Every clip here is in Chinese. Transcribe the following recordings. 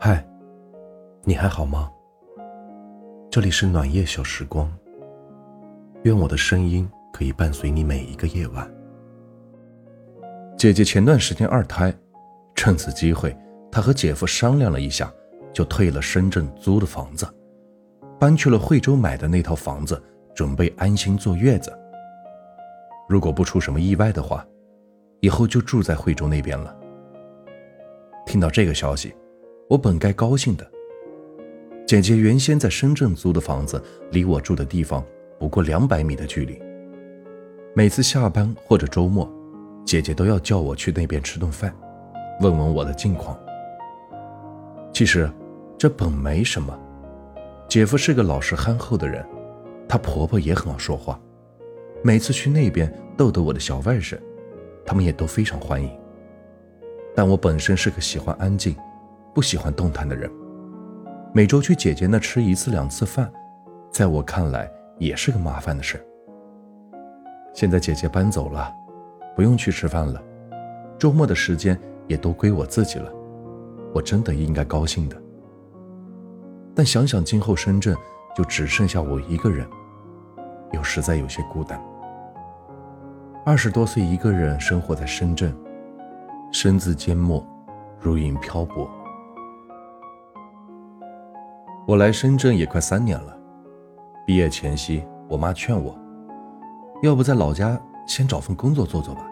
嗨，你还好吗？这里是暖夜小时光。愿我的声音可以伴随你每一个夜晚。姐姐前段时间二胎，趁此机会，她和姐夫商量了一下，就退了深圳租的房子，搬去了惠州买的那套房子，准备安心坐月子。如果不出什么意外的话，以后就住在惠州那边了。听到这个消息，我本该高兴的。姐姐原先在深圳租的房子，离我住的地方不过两百米的距离。每次下班或者周末，姐姐都要叫我去那边吃顿饭，问问我的近况。其实，这本没什么。姐夫是个老实憨厚的人，她婆婆也很好说话。每次去那边逗逗我的小外甥，他们也都非常欢迎。但我本身是个喜欢安静、不喜欢动弹的人，每周去姐姐那吃一次两次饭，在我看来也是个麻烦的事。现在姐姐搬走了，不用去吃饭了，周末的时间也都归我自己了，我真的应该高兴的。但想想今后深圳就只剩下我一个人，又实在有些孤单。二十多岁一个人生活在深圳。身自缄默，如云漂泊。我来深圳也快三年了。毕业前夕，我妈劝我，要不在老家先找份工作做做吧。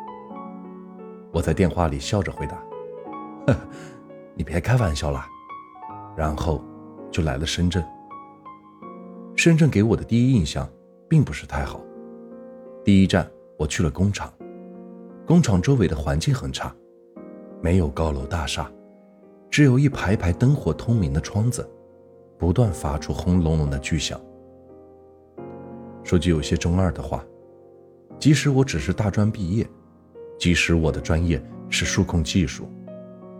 我在电话里笑着回答：“呵你别开玩笑了。”然后就来了深圳。深圳给我的第一印象并不是太好。第一站，我去了工厂，工厂周围的环境很差。没有高楼大厦，只有一排排灯火通明的窗子，不断发出轰隆隆的巨响。说句有些中二的话，即使我只是大专毕业，即使我的专业是数控技术，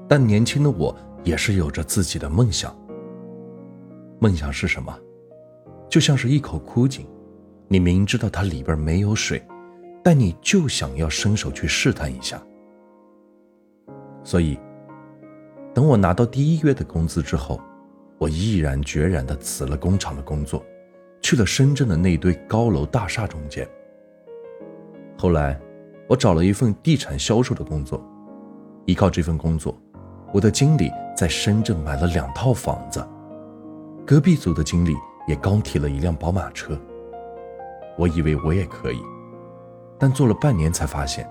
但年轻的我也是有着自己的梦想。梦想是什么？就像是一口枯井，你明知道它里边没有水，但你就想要伸手去试探一下。所以，等我拿到第一月的工资之后，我毅然决然地辞了工厂的工作，去了深圳的那堆高楼大厦中间。后来，我找了一份地产销售的工作，依靠这份工作，我的经理在深圳买了两套房子，隔壁组的经理也刚提了一辆宝马车。我以为我也可以，但做了半年才发现，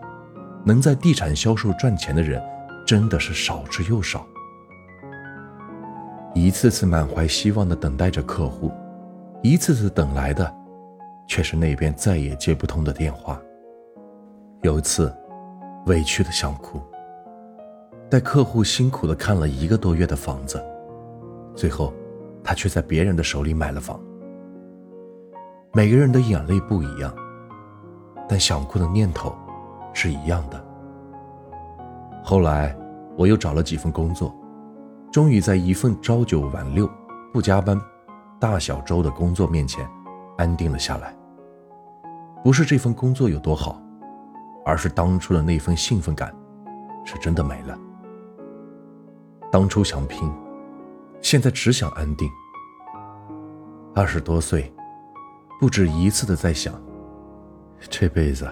能在地产销售赚钱的人。真的是少之又少，一次次满怀希望的等待着客户，一次次等来的，却是那边再也接不通的电话。有一次，委屈的想哭。带客户辛苦的看了一个多月的房子，最后，他却在别人的手里买了房。每个人的眼泪不一样，但想哭的念头是一样的。后来，我又找了几份工作，终于在一份朝九晚六、不加班、大小周的工作面前，安定了下来。不是这份工作有多好，而是当初的那份兴奋感，是真的没了。当初想拼，现在只想安定。二十多岁，不止一次的在想，这辈子，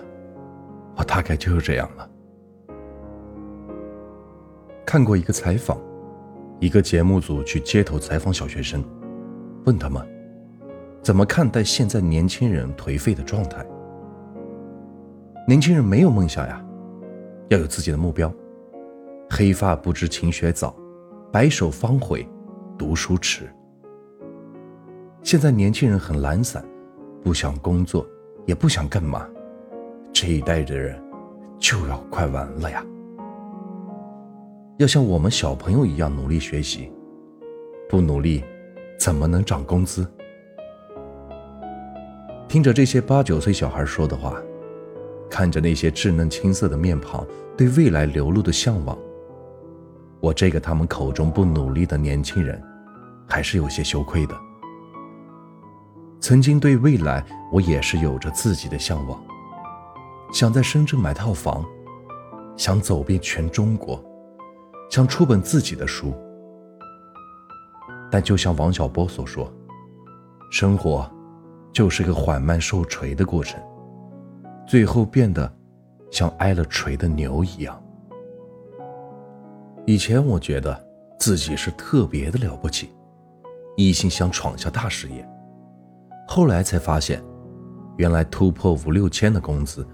我大概就是这样了。看过一个采访，一个节目组去街头采访小学生，问他们怎么看待现在年轻人颓废的状态。年轻人没有梦想呀，要有自己的目标。黑发不知勤学早，白首方悔读书迟。现在年轻人很懒散，不想工作，也不想干嘛。这一代的人就要快完了呀。要像我们小朋友一样努力学习，不努力，怎么能涨工资？听着这些八九岁小孩说的话，看着那些稚嫩青涩的面庞，对未来流露的向往，我这个他们口中不努力的年轻人，还是有些羞愧的。曾经对未来，我也是有着自己的向往，想在深圳买套房，想走遍全中国。想出本自己的书，但就像王小波所说，生活就是个缓慢受锤的过程，最后变得像挨了锤的牛一样。以前我觉得自己是特别的了不起，一心想闯下大事业，后来才发现，原来突破五六千的工资，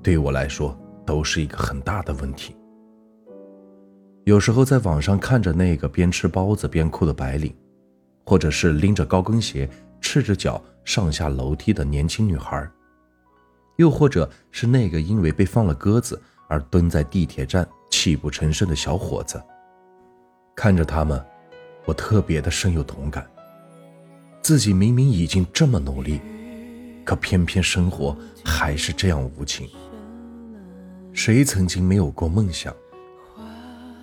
对我来说都是一个很大的问题。有时候在网上看着那个边吃包子边哭的白领。或者是拎着高跟鞋、赤着脚上下楼梯的年轻女孩，又或者是那个因为被放了鸽子而蹲在地铁站泣不成声的小伙子。看着他们，我特别的深有同感。自己明明已经这么努力，可偏偏生活还是这样无情。谁曾经没有过梦想？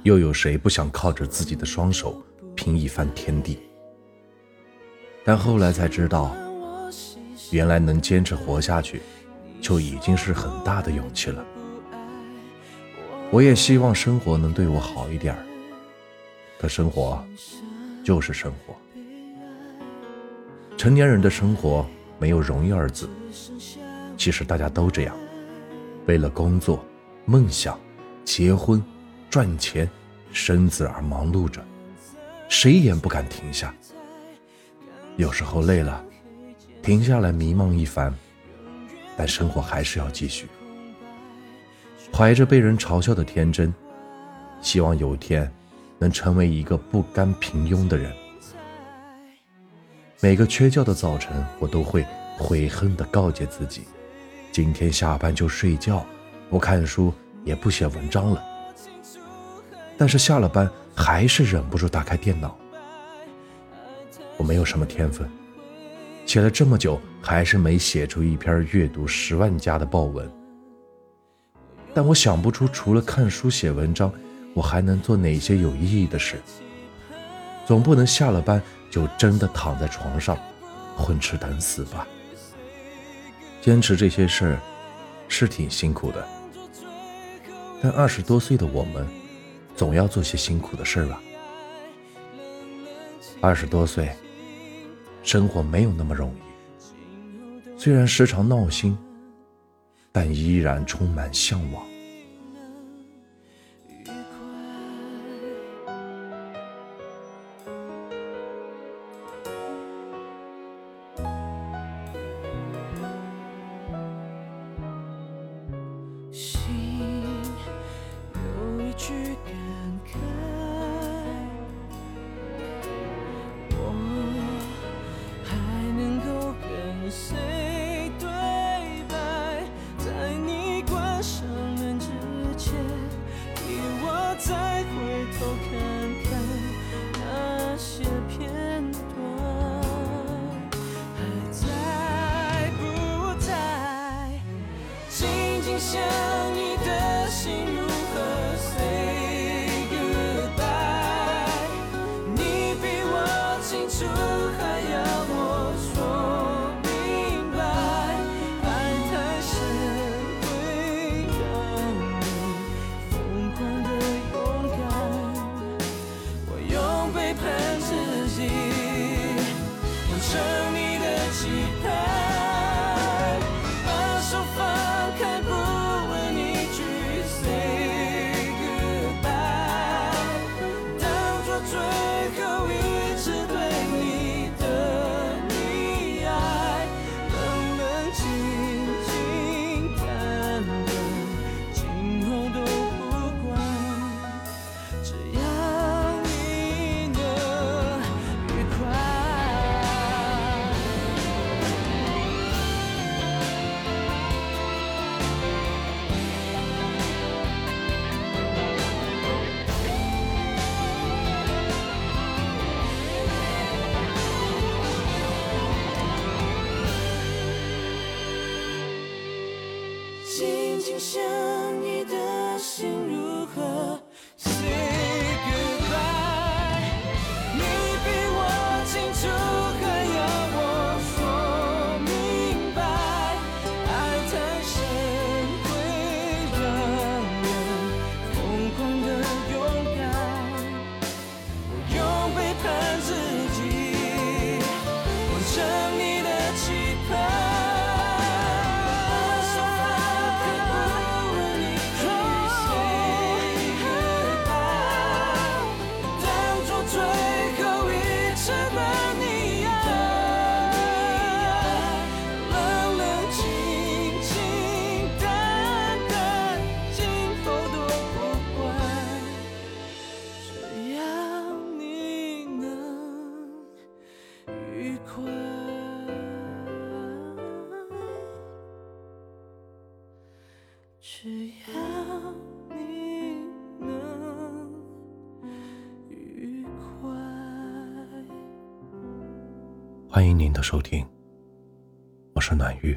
又有谁不想靠着自己的双手拼一番天地？但后来才知道，原来能坚持活下去，就已经是很大的勇气了。我也希望生活能对我好一点儿可生活就是生活。成年人的生活没有容易二字，其实大家都这样，为了工作、梦想、结婚、赚钱、生子而忙碌着，谁也不敢停下。有时候累了，停下来迷茫一番，但生活还是要继续。怀着被人嘲笑的天真，希望有一天能成为一个不甘平庸的人。每个缺觉的早晨，我都会悔恨地告诫自己：今天下班就睡觉，不看书，也不写文章了。但是下了班，还是忍不住打开电脑。我没有什么天分，写了这么久，还是没写出一篇阅读十万加的报文。但我想不出除了看书写文章，我还能做哪些有意义的事。总不能下了班就真的躺在床上，混吃等死吧？坚持这些事儿是挺辛苦的，但二十多岁的我们，总要做些辛苦的事儿吧？二十多岁。生活没有那么容易，虽然时常闹心，但依然充满向往。心紧紧相依的心如何只要你能愉快。欢迎您的收听我是暖玉。